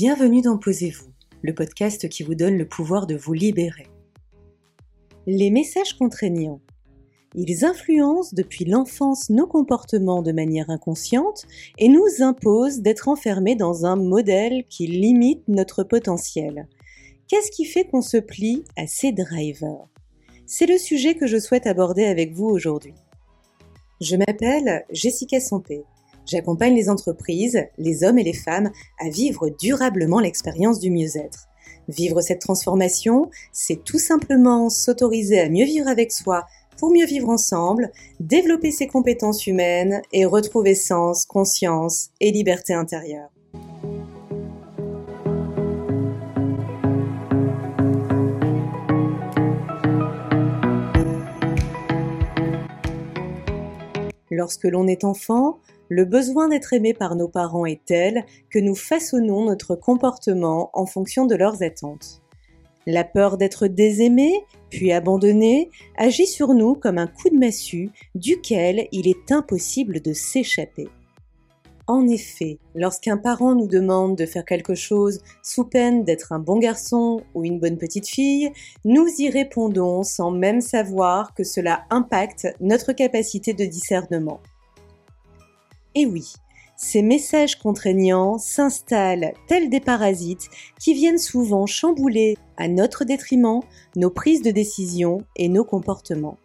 Bienvenue dans Posez-vous, le podcast qui vous donne le pouvoir de vous libérer. Les messages contraignants. Ils influencent depuis l'enfance nos comportements de manière inconsciente et nous imposent d'être enfermés dans un modèle qui limite notre potentiel. Qu'est-ce qui fait qu'on se plie à ces drivers? C'est le sujet que je souhaite aborder avec vous aujourd'hui. Je m'appelle Jessica Sampé. J'accompagne les entreprises, les hommes et les femmes à vivre durablement l'expérience du mieux-être. Vivre cette transformation, c'est tout simplement s'autoriser à mieux vivre avec soi pour mieux vivre ensemble, développer ses compétences humaines et retrouver sens, conscience et liberté intérieure. Lorsque l'on est enfant, le besoin d'être aimé par nos parents est tel que nous façonnons notre comportement en fonction de leurs attentes. La peur d'être désaimé, puis abandonné, agit sur nous comme un coup de massue duquel il est impossible de s'échapper. En effet, lorsqu'un parent nous demande de faire quelque chose sous peine d'être un bon garçon ou une bonne petite fille, nous y répondons sans même savoir que cela impacte notre capacité de discernement. Et oui, ces messages contraignants s'installent tels des parasites qui viennent souvent chambouler à notre détriment nos prises de décision et nos comportements.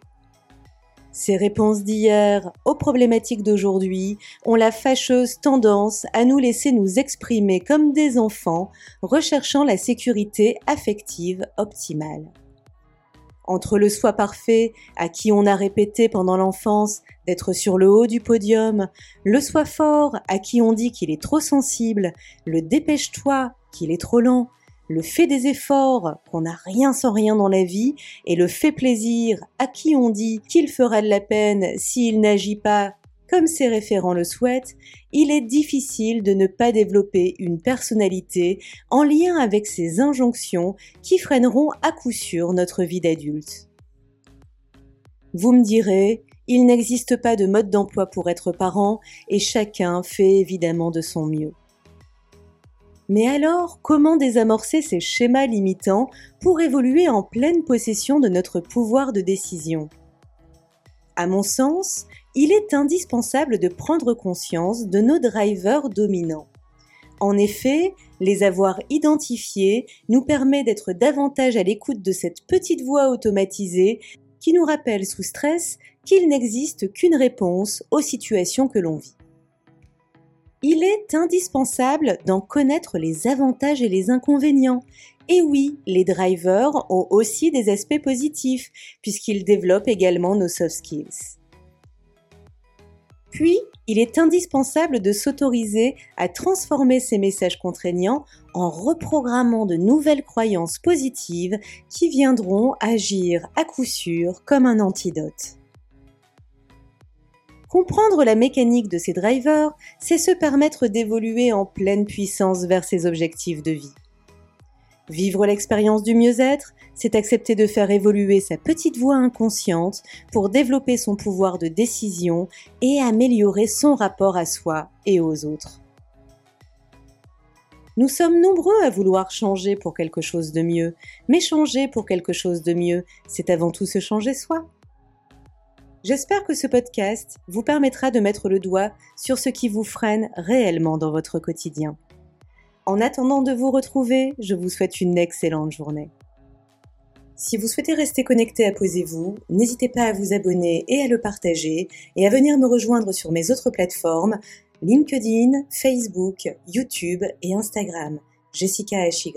Ces réponses d'hier aux problématiques d'aujourd'hui ont la fâcheuse tendance à nous laisser nous exprimer comme des enfants recherchant la sécurité affective optimale entre le soi parfait à qui on a répété pendant l'enfance d'être sur le haut du podium, le soi fort à qui on dit qu'il est trop sensible, le dépêche-toi qu'il est trop lent, le fait des efforts qu'on n'a rien sans rien dans la vie et le fait plaisir à qui on dit qu'il fera de la peine s'il n'agit pas comme ses référents le souhaitent, il est difficile de ne pas développer une personnalité en lien avec ces injonctions qui freineront à coup sûr notre vie d'adulte. Vous me direz, il n'existe pas de mode d'emploi pour être parent et chacun fait évidemment de son mieux. Mais alors, comment désamorcer ces schémas limitants pour évoluer en pleine possession de notre pouvoir de décision? À mon sens, il est indispensable de prendre conscience de nos drivers dominants. En effet, les avoir identifiés nous permet d'être davantage à l'écoute de cette petite voix automatisée qui nous rappelle sous stress qu'il n'existe qu'une réponse aux situations que l'on vit. Il est indispensable d'en connaître les avantages et les inconvénients. Et oui, les drivers ont aussi des aspects positifs puisqu'ils développent également nos soft skills. Puis, il est indispensable de s'autoriser à transformer ces messages contraignants en reprogrammant de nouvelles croyances positives qui viendront agir à coup sûr comme un antidote. Comprendre la mécanique de ces drivers, c'est se permettre d'évoluer en pleine puissance vers ses objectifs de vie. Vivre l'expérience du mieux-être, c'est accepter de faire évoluer sa petite voix inconsciente pour développer son pouvoir de décision et améliorer son rapport à soi et aux autres. Nous sommes nombreux à vouloir changer pour quelque chose de mieux, mais changer pour quelque chose de mieux, c'est avant tout se changer soi. J'espère que ce podcast vous permettra de mettre le doigt sur ce qui vous freine réellement dans votre quotidien. En attendant de vous retrouver, je vous souhaite une excellente journée. Si vous souhaitez rester connecté à Posez-vous, n'hésitez pas à vous abonner et à le partager et à venir me rejoindre sur mes autres plateformes LinkedIn, Facebook, YouTube et Instagram. Jessica HY.